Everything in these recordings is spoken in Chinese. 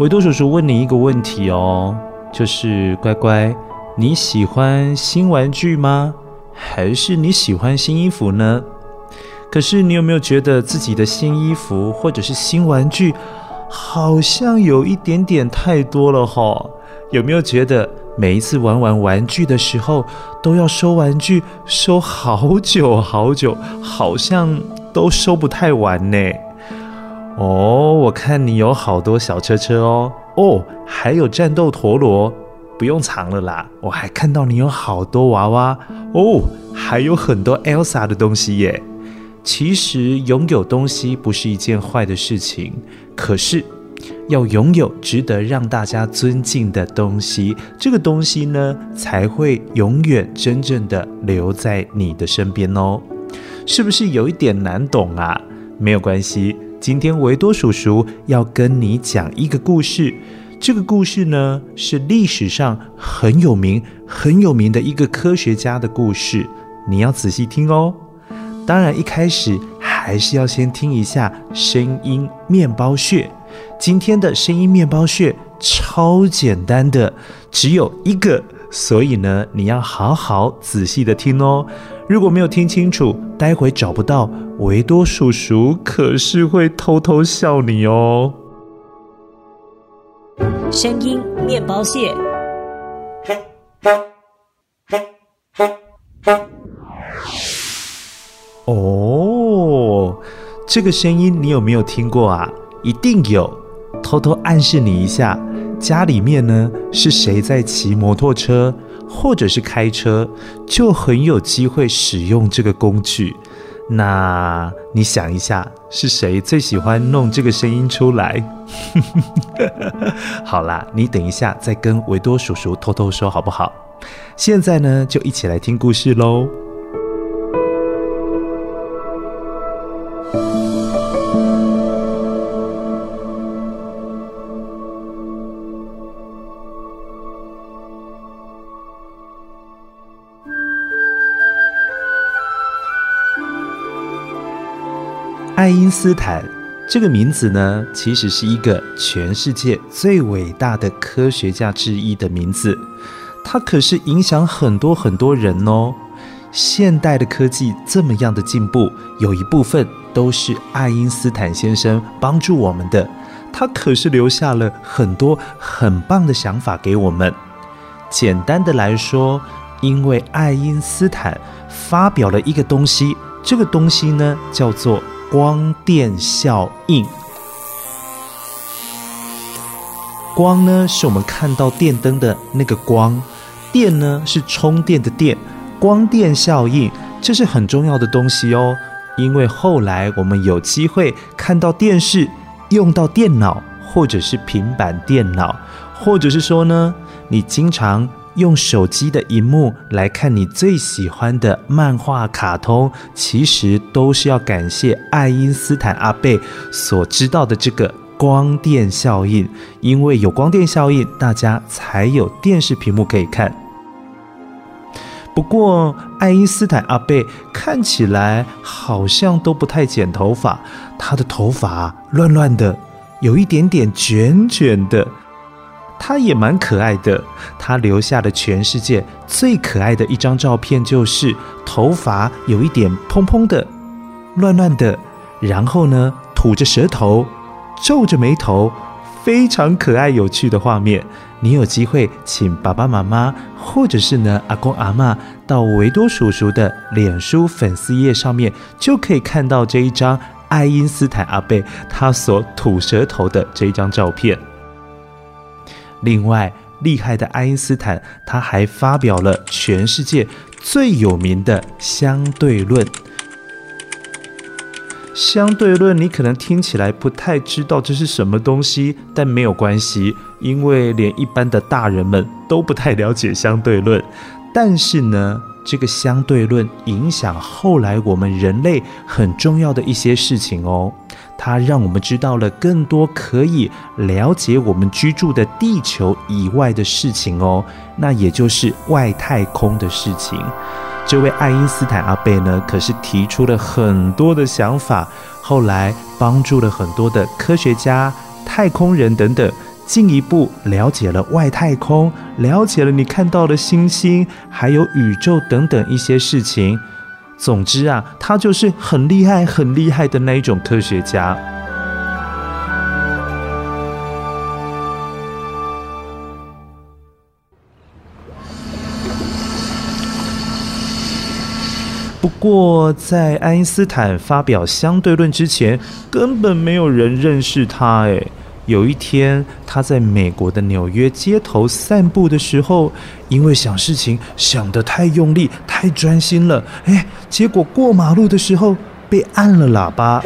维多叔叔问你一个问题哦，就是乖乖，你喜欢新玩具吗？还是你喜欢新衣服呢？可是你有没有觉得自己的新衣服或者是新玩具，好像有一点点太多了哈？有没有觉得每一次玩玩玩具的时候，都要收玩具收好久好久，好像都收不太完呢？哦，我看你有好多小车车哦，哦，还有战斗陀螺，不用藏了啦。我还看到你有好多娃娃哦，还有很多 Elsa 的东西耶。其实拥有东西不是一件坏的事情，可是要拥有值得让大家尊敬的东西，这个东西呢，才会永远真正的留在你的身边哦。是不是有一点难懂啊？没有关系。今天维多叔叔要跟你讲一个故事，这个故事呢，是历史上很有名、很有名的一个科学家的故事，你要仔细听哦。当然，一开始还是要先听一下声音面包屑。今天的声音面包屑超简单的，只有一个，所以呢，你要好好仔细的听哦。如果没有听清楚，待会找不到维多叔叔，可是会偷偷笑你哦。声音面包蟹。哦，这个声音你有没有听过啊？一定有。偷偷暗示你一下，家里面呢，是谁在骑摩托车？或者是开车，就很有机会使用这个工具。那你想一下，是谁最喜欢弄这个声音出来？好啦，你等一下再跟维多叔叔偷偷说好不好？现在呢，就一起来听故事喽。斯坦这个名字呢，其实是一个全世界最伟大的科学家之一的名字。他可是影响很多很多人哦。现代的科技这么样的进步，有一部分都是爱因斯坦先生帮助我们的。他可是留下了很多很棒的想法给我们。简单的来说，因为爱因斯坦发表了一个东西，这个东西呢，叫做。光电效应，光呢是我们看到电灯的那个光，电呢是充电的电。光电效应这是很重要的东西哦，因为后来我们有机会看到电视，用到电脑，或者是平板电脑，或者是说呢，你经常。用手机的荧幕来看你最喜欢的漫画、卡通，其实都是要感谢爱因斯坦阿贝所知道的这个光电效应，因为有光电效应，大家才有电视屏幕可以看。不过，爱因斯坦阿贝看起来好像都不太剪头发，他的头发乱乱的，有一点点卷卷的。他也蛮可爱的，他留下的全世界最可爱的一张照片，就是头发有一点蓬蓬的、乱乱的，然后呢，吐着舌头，皱着眉头，非常可爱有趣的画面。你有机会请爸爸妈妈，或者是呢阿公阿嬷，到维多叔叔的脸书粉丝页上面，就可以看到这一张爱因斯坦阿贝他所吐舌头的这一张照片。另外，厉害的爱因斯坦，他还发表了全世界最有名的相对论。相对论，你可能听起来不太知道这是什么东西，但没有关系，因为连一般的大人们都不太了解相对论。但是呢，这个相对论影响后来我们人类很重要的一些事情哦。它让我们知道了更多可以了解我们居住的地球以外的事情哦，那也就是外太空的事情。这位爱因斯坦阿贝呢，可是提出了很多的想法，后来帮助了很多的科学家、太空人等等，进一步了解了外太空，了解了你看到的星星，还有宇宙等等一些事情。总之啊，他就是很厉害、很厉害的那一种科学家。不过，在爱因斯坦发表相对论之前，根本没有人认识他。诶。有一天，他在美国的纽约街头散步的时候，因为想事情想得太用力、太专心了，哎，结果过马路的时候被按了喇叭。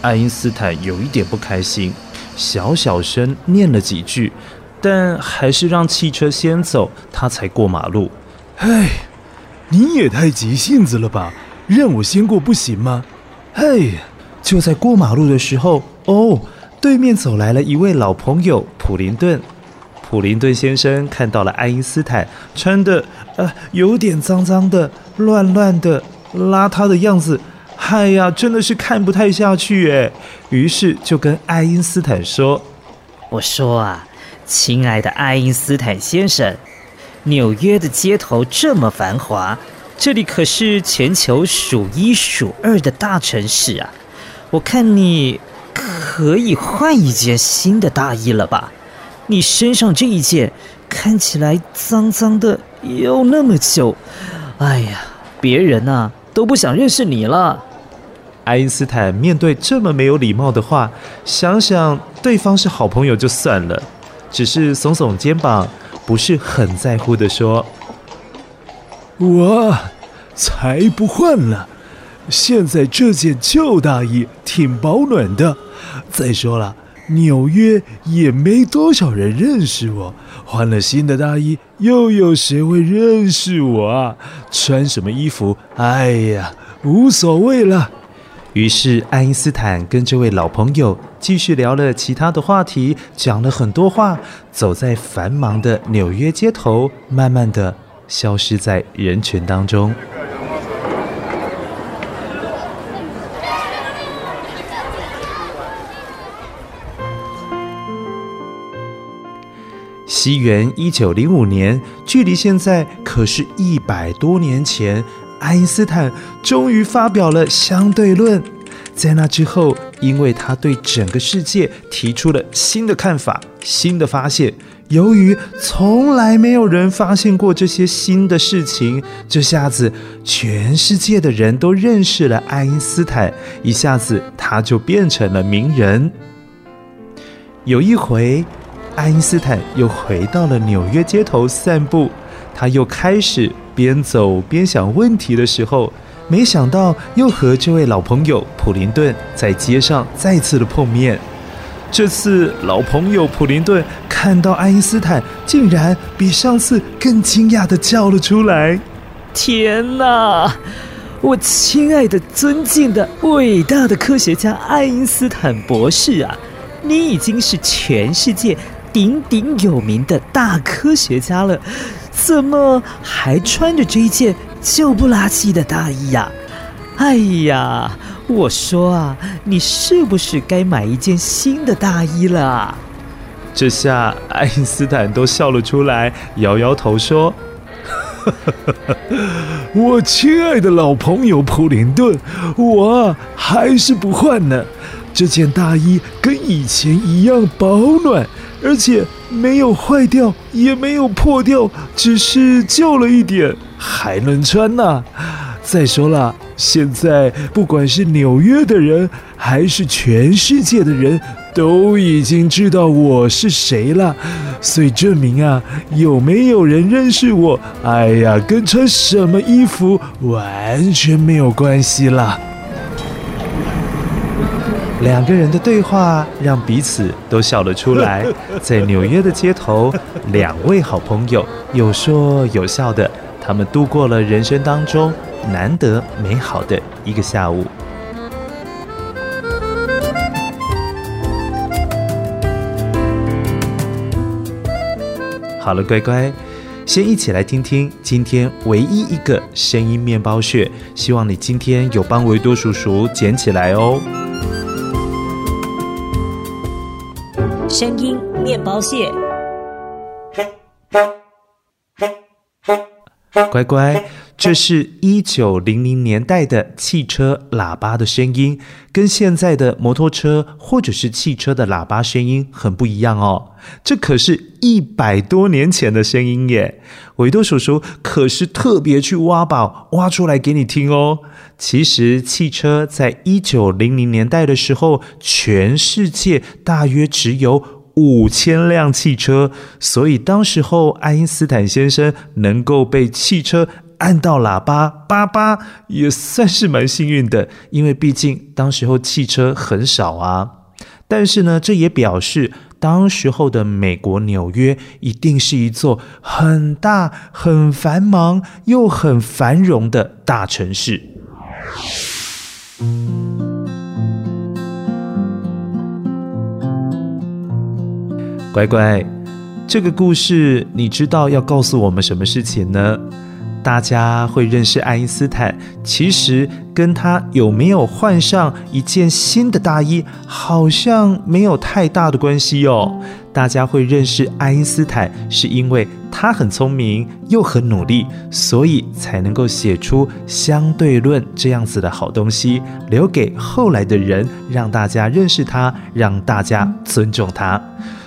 爱因斯坦有一点不开心，小小声念了几句，但还是让汽车先走，他才过马路。哎，你也太急性子了吧？让我先过不行吗？嘿。就在过马路的时候，哦，对面走来了一位老朋友普林顿。普林顿先生看到了爱因斯坦穿的呃有点脏脏的、乱乱的、邋遢的样子，哎呀，真的是看不太下去哎。于是就跟爱因斯坦说：“我说啊，亲爱的爱因斯坦先生，纽约的街头这么繁华，这里可是全球数一数二的大城市啊。”我看你可以换一件新的大衣了吧？你身上这一件看起来脏脏的又那么旧，哎呀，别人呐都不想认识你了。爱因斯坦面对这么没有礼貌的话，想想对方是好朋友就算了，只是耸耸肩膀，不是很在乎的说：“我才不换了。”现在这件旧大衣挺保暖的。再说了，纽约也没多少人认识我，换了新的大衣，又有谁会认识我啊？穿什么衣服，哎呀，无所谓了。于是，爱因斯坦跟这位老朋友继续聊了其他的话题，讲了很多话，走在繁忙的纽约街头，慢慢的消失在人群当中。西元一九零五年，距离现在可是一百多年前。爱因斯坦终于发表了相对论。在那之后，因为他对整个世界提出了新的看法、新的发现，由于从来没有人发现过这些新的事情，这下子全世界的人都认识了爱因斯坦，一下子他就变成了名人。有一回。爱因斯坦又回到了纽约街头散步，他又开始边走边想问题的时候，没想到又和这位老朋友普林顿在街上再次的碰面。这次老朋友普林顿看到爱因斯坦，竟然比上次更惊讶地叫了出来：“天哪！我亲爱的、尊敬的、伟大的科学家爱因斯坦博士啊，你已经是全世界鼎鼎有名的大科学家了，怎么还穿着这一件旧不拉几的大衣呀？哎呀，我说啊，你是不是该买一件新的大衣了？这下爱因斯坦都笑了出来，摇摇头说。我亲爱的老朋友普林顿，我还是不换呢。这件大衣跟以前一样保暖，而且没有坏掉，也没有破掉，只是旧了一点，还能穿呢。再说了，现在不管是纽约的人，还是全世界的人，都已经知道我是谁了。所以证明啊，有没有人认识我，哎呀，跟穿什么衣服完全没有关系啦。两个人的对话让彼此都笑了出来。在纽约的街头，两位好朋友有说有笑的，他们度过了人生当中难得美好的一个下午。好了，乖乖，先一起来听听今天唯一一个声音面包屑。希望你今天有帮维多叔叔捡起来哦。声音面包屑，乖乖。这是一九零零年代的汽车喇叭的声音，跟现在的摩托车或者是汽车的喇叭声音很不一样哦。这可是一百多年前的声音耶！维多叔叔可是特别去挖宝挖出来给你听哦。其实汽车在一九零零年代的时候，全世界大约只有五千辆汽车，所以当时候爱因斯坦先生能够被汽车按到喇叭，叭叭，也算是蛮幸运的，因为毕竟当时候汽车很少啊。但是呢，这也表示当时候的美国纽约一定是一座很大、很繁忙又很繁荣的大城市。乖乖，这个故事你知道要告诉我们什么事情呢？大家会认识爱因斯坦，其实跟他有没有换上一件新的大衣，好像没有太大的关系哦。大家会认识爱因斯坦，是因为他很聪明又很努力，所以才能够写出相对论这样子的好东西，留给后来的人，让大家认识他，让大家尊重他。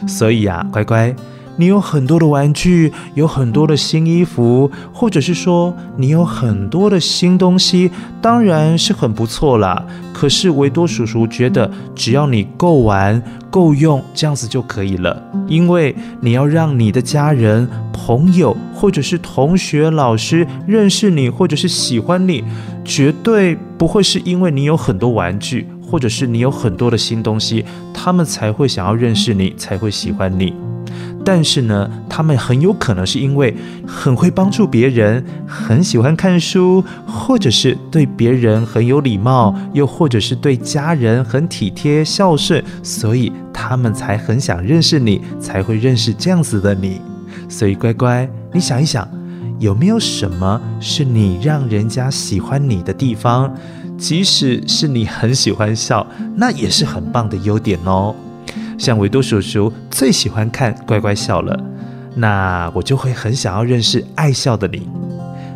所以啊，乖乖。你有很多的玩具，有很多的新衣服，或者是说你有很多的新东西，当然是很不错啦。可是维多叔叔觉得，只要你够玩、够用，这样子就可以了。因为你要让你的家人、朋友，或者是同学、老师认识你，或者是喜欢你，绝对不会是因为你有很多玩具，或者是你有很多的新东西，他们才会想要认识你，才会喜欢你。但是呢，他们很有可能是因为很会帮助别人，很喜欢看书，或者是对别人很有礼貌，又或者是对家人很体贴孝顺，所以他们才很想认识你，才会认识这样子的你。所以乖乖，你想一想，有没有什么是你让人家喜欢你的地方？即使是你很喜欢笑，那也是很棒的优点哦。像维多叔叔最喜欢看乖乖笑了，那我就会很想要认识爱笑的你。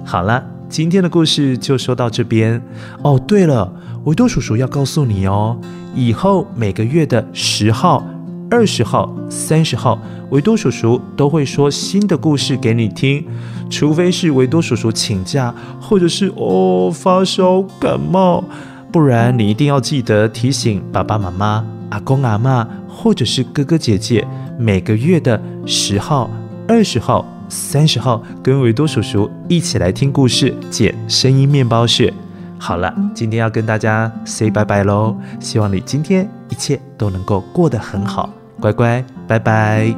好了，今天的故事就说到这边。哦，对了，维多叔叔要告诉你哦，以后每个月的十号、二十号、三十号，维多叔叔都会说新的故事给你听，除非是维多叔叔请假，或者是哦发烧感冒，不然你一定要记得提醒爸爸妈妈、阿公阿妈。或者是哥哥姐姐，每个月的十号、二十号、三十号，跟维多叔叔一起来听故事，解声音面包屑。好了，今天要跟大家 say 拜拜喽，希望你今天一切都能够过得很好，乖乖，拜拜。